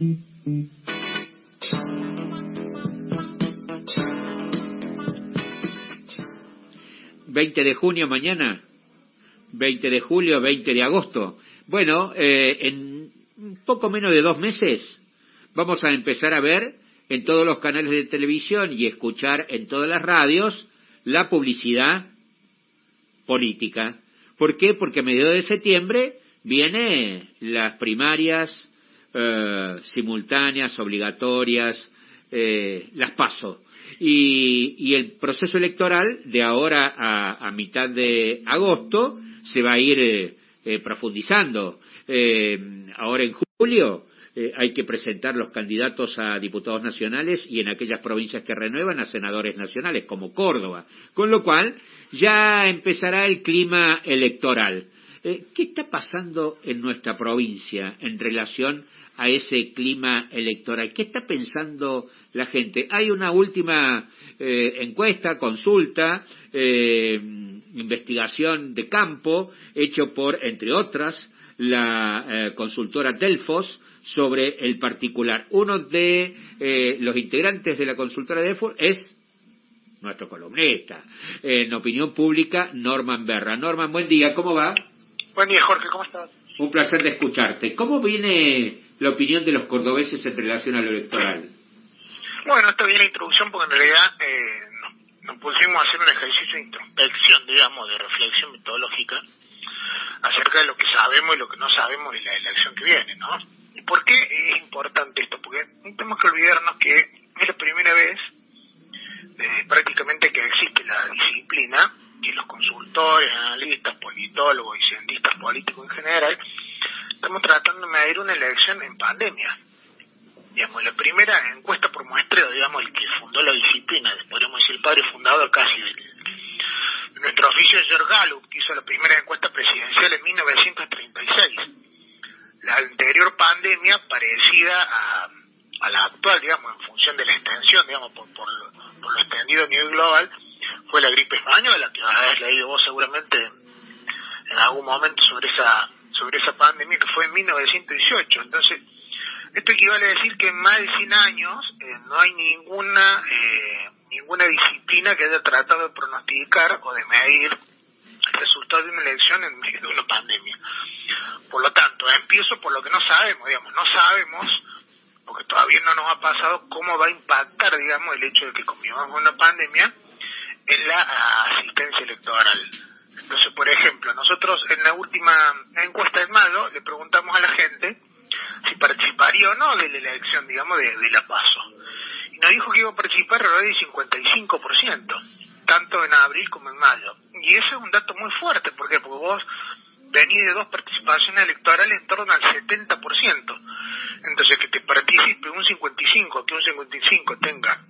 20 de junio mañana, 20 de julio, 20 de agosto. Bueno, eh, en poco menos de dos meses vamos a empezar a ver en todos los canales de televisión y escuchar en todas las radios la publicidad política. ¿Por qué? Porque a mediados de septiembre vienen las primarias eh, simultáneas, obligatorias, eh, las paso. Y, el proceso electoral de ahora a, mitad de agosto se va a ir eh, profundizando. Ahora en julio hay que presentar los candidatos a diputados nacionales y en aquellas provincias que renuevan a senadores nacionales, como Córdoba. Con lo cual ya empezará el clima electoral. ¿Qué está pasando en nuestra provincia en relación a ese clima electoral? ¿Qué está pensando la gente? Hay una última eh, encuesta, consulta, eh, investigación de campo, hecho por, entre otras, la eh, consultora Delfos sobre el particular. Uno de los integrantes de la consultora Delfos es nuestro columnista en opinión pública, Norman Berra. Norman, buen día, ¿cómo va? Buen día, Jorge, ¿cómo estás? Un placer de escucharte. ¿Cómo viene la opinión de los cordobeses en relación a lo electoral? Bueno, esto viene la introducción porque en realidad eh, nos, pusimos a hacer un ejercicio de introspección, digamos, de reflexión metodológica acerca de lo que sabemos y lo que no sabemos de la elección que viene, ¿no? ¿Y por qué es importante esto? Porque no tenemos que olvidarnos que es la primera vez eh, prácticamente que existe la disciplina que los consultores, analistas, politólogos y cientistas políticos en general estamos tratando de medir una elección en pandemia. Digamos, la primera encuesta por muestreo, digamos, el que fundó la disciplina, podríamos decir el padre fundador casi nuestro oficio de George Gallup, que hizo la primera encuesta presidencial en 1936. La anterior pandemia parecida a, a la actual, digamos, en función de la extensión, digamos, por, por, por lo extendido a nivel global, fue la gripe española, que habéis leído vos seguramente en algún momento sobre esa sobre esa pandemia, que fue en 1918. Entonces, esto equivale a decir que en más de 100 años eh, no hay ninguna eh, ninguna disciplina que haya tratado de pronosticar o de medir el resultado de una elección en medio de una pandemia. Por lo tanto, empiezo por lo que no sabemos, digamos, no sabemos, porque todavía no nos ha pasado cómo va a impactar, digamos, el hecho de que convivamos con una pandemia en la asistencia electoral. Entonces, por ejemplo, nosotros en la última encuesta de mayo le preguntamos a la gente si participaría o no de la elección, digamos, de, la PASO. Y nos dijo que iba a participar alrededor del 55%, tanto en abril como en mayo. Y ese es un dato muy fuerte, ¿por qué? Porque vos venís de dos participaciones electorales en torno al 70%. Entonces, que te participe un 55, que un 55 tenga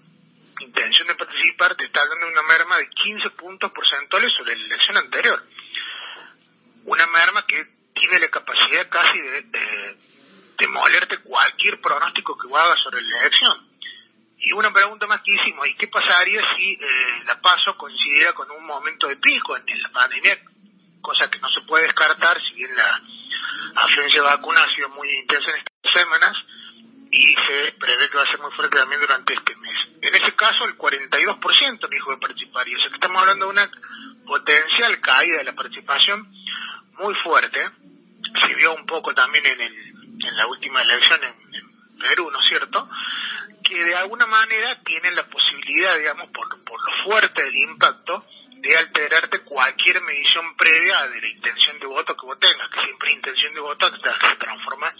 intención de participar, te está dando una merma de 15 puntos porcentuales sobre la elección anterior. Una merma que tiene la capacidad casi de, de, molerte cualquier pronóstico que haga sobre la elección. Y una pregunta más que hicimos, ¿y qué pasaría si eh, la paso coincidiera con un momento de pico en la pandemia? Cosa que no se puede descartar, si bien la afluencia de vacunas ha sido muy intensa en estas semanas, y se prevé que va a ser muy fuerte también durante este mes. En ese caso, el 42% dijo de participar, y o sea que estamos hablando de una potencial caída de la participación muy fuerte. Se vio un poco también en, el, en la última elección en, Perú, ¿no es cierto? Que de alguna manera tienen la posibilidad, digamos, por, por lo fuerte del impacto, de alterarte cualquier medición previa de la intención de voto que vos tengas, que siempre intención de voto se transforma en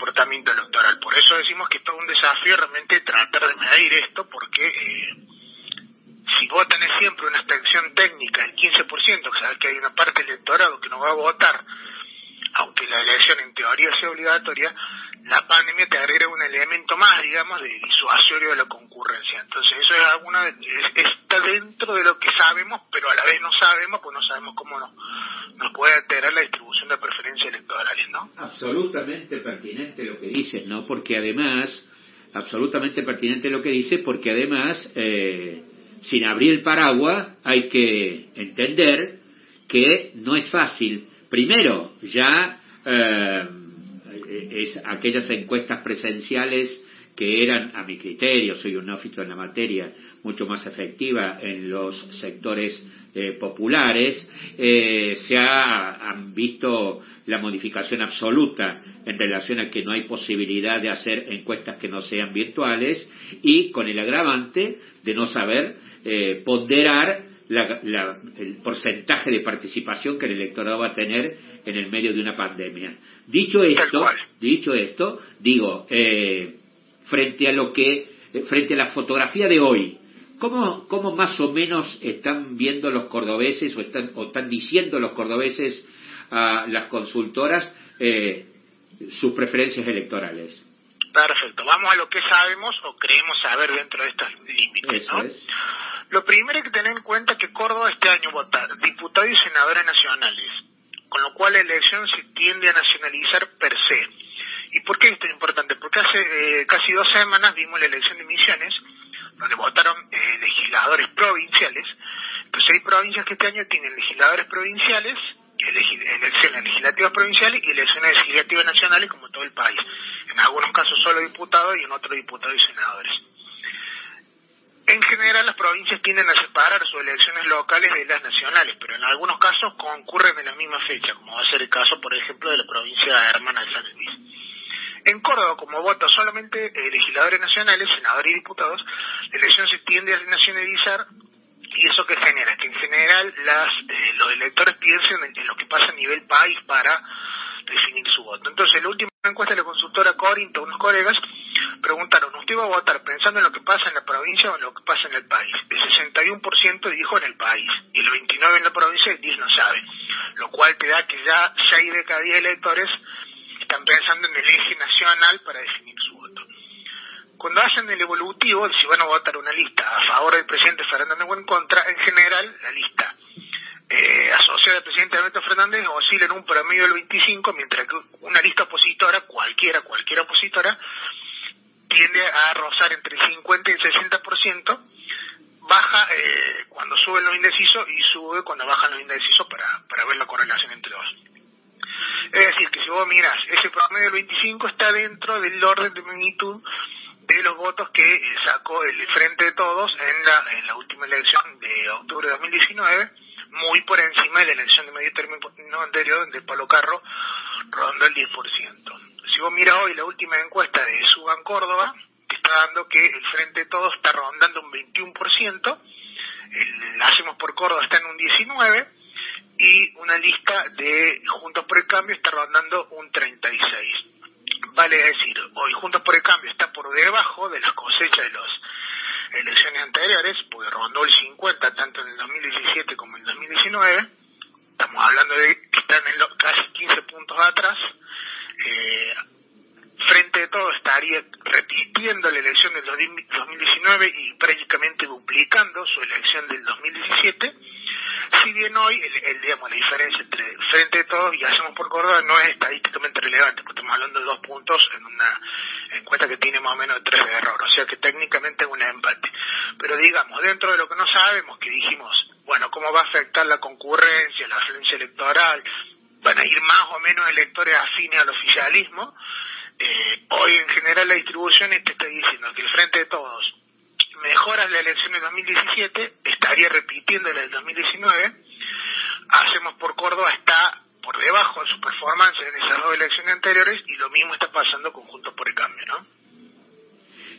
comportamiento electoral. Por eso decimos que es todo un desafío realmente tratar de medir esto, porque eh, si vos tenés siempre una extensión técnica del 15%, que sabes que hay una parte del electorado que no va a votar, aunque la elección en teoría sea obligatoria, la pandemia te agrega un elemento más, digamos, de disuasorio de la concurrencia. Entonces, eso es alguna está dentro de lo que sabemos, pero a la vez no sabemos, pues no sabemos cómo nos, nos puede alterar la distribución de preferencias electorales, ¿no? Absolutamente pertinente lo que dices, ¿no? Porque además, absolutamente pertinente lo que dices, porque además, eh, sin abrir el paraguas, hay que entender que no es fácil. Primero, ya... Eh, es aquellas encuestas presenciales que eran, a mi criterio, soy un neófito en la materia, mucho más efectiva en los sectores eh, populares, eh, se ha, han visto la modificación absoluta en relación a que no hay posibilidad de hacer encuestas que no sean virtuales y con el agravante de no saber eh, ponderar el porcentaje de participación que el electorado va a tener en el medio de una pandemia. Dicho esto, dicho esto, digo, eh, frente a lo que, eh, frente a la fotografía de hoy, ¿cómo, cómo más o menos están viendo los cordobeses o están, o están diciendo los cordobeses a las consultoras eh, sus preferencias electorales? Perfecto. Vamos a lo que sabemos o creemos saber dentro de estos límites. ¿no? Lo primero hay que tener en cuenta que Córdoba este año vota diputados y senadores nacionales, con lo cual la elección se tiende a nacionalizar per se. ¿Y por qué esto es importante? Porque hace eh, casi dos semanas vimos la elección de Misiones, donde votaron eh, legisladores provinciales. Entonces hay provincias que este año tienen legisladores provinciales, elecciones legislativas provinciales y elecciones legislativas nacionales como todo el país. En algunos casos solo diputados y en otros diputados y senadores. En general las provincias tienden a separar sus elecciones locales de las nacionales, pero en algunos casos concurren en la misma fecha, como va a ser el caso, por ejemplo, de la provincia hermana de San Luis. En Córdoba, como votan solamente eh, legisladores nacionales, senadores y diputados, la elección se tiende a nacionalizar y eso que genera que en general las, eh, los electores piensen en, lo que pasa a nivel país para definir su voto. Entonces, la última encuesta de la consultora Corinto, unos colegas, preguntaron, ¿usted va a votar pensando en lo que pasa en la provincia o en lo que pasa en el país? El 61% dijo en el país y el 29% en la provincia y 10 no sabe, lo cual te da que ya 6 de cada 10 electores están pensando en el eje nacional para definir su voto. Cuando hacen el evolutivo, si van a votar una lista a favor del presidente Fernández o en contra, en general la lista eh, asociada al presidente Alberto Fernández oscila en un promedio del 25, mientras que una lista opositora, cualquiera, cualquier opositora, tiende a rozar entre el 50 y el 60%, baja eh, cuando suben los indecisos y sube cuando bajan los indecisos para, para ver la correlación entre dos. Es decir, que si vos miras, ese promedio del 25 está dentro del orden de magnitud de los votos que eh, sacó el Frente de Todos en la, última elección de octubre de 2019, muy por encima de la elección de medio término anterior, donde Palo Carro rondó el 10%. Si vos miras hoy la última encuesta de Suban Córdoba, que está dando que el Frente de Todos está rondando un 21%, el Hacemos por Córdoba está en un 19%, y una lista de Juntos por el Cambio está rondando un 36. Vale decir, hoy Juntos por el Cambio está por debajo de las cosechas de las elecciones anteriores, porque rondó el 50 tanto en el 2017 como en el 2019. Estamos hablando de que están en casi 15 puntos atrás. Eh, frente de todo estaría repitiendo la elección del 2019 y prácticamente duplicando su elección del 2017 si bien hoy, el, digamos, la diferencia entre frente de todos y hacemos por Córdoba no es estadísticamente relevante, porque estamos hablando de dos puntos en una encuesta que tiene más o menos tres de error, o sea que técnicamente es un empate. Pero digamos, dentro de lo que no sabemos, que dijimos, bueno, cómo va a afectar la concurrencia, la afluencia electoral, van a ir más o menos electores afines al oficialismo, eh, hoy en general la distribución te está diciendo que el Frente de Todos mejora la elección del 2017, estaría repitiendo la del 2019. Hacemos por Córdoba está por debajo de su performance en esas dos elecciones anteriores y lo mismo está pasando con Juntos por el Cambio, ¿no?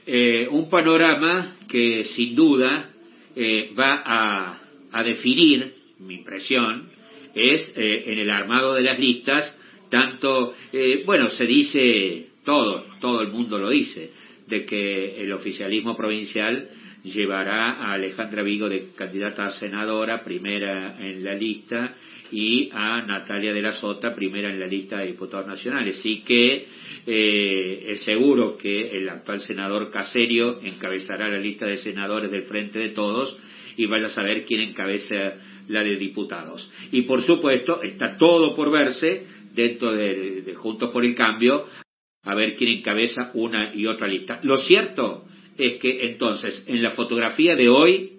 Eh, un panorama que sin duda eh, va a, a, definir, mi impresión, es eh, en el armado de las listas, tanto, bueno, se dice todo, todo el mundo lo dice, de que el oficialismo provincial llevará a Alejandra Vigo de candidata a senadora, primera en la lista, y a Natalia de la Sota, primera en la lista de diputados nacionales. Así que eh, es seguro que el actual senador Caserio encabezará la lista de senadores del Frente de Todos y vaya a saber quién encabeza la de diputados. Y por supuesto, está todo por verse dentro de Juntos por el Cambio a ver quién encabeza una y otra lista. Lo cierto es que entonces en la fotografía de hoy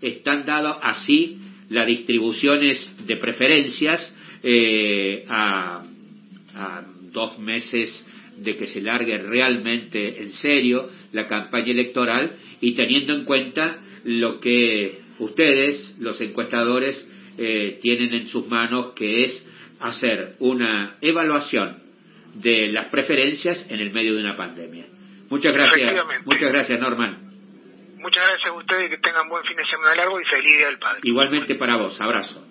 están dadas así las distribuciones de preferencias eh, a, dos meses de que se largue realmente en serio la campaña electoral y teniendo en cuenta lo que ustedes, los encuestadores, eh, tienen en sus manos, que es hacer una evaluación de las preferencias en el medio de una pandemia. Muchas gracias. Muchas gracias, Norman. Muchas gracias a ustedes que tengan buen fin de semana largo y feliz Día del Padre. Igualmente para vos. Abrazo.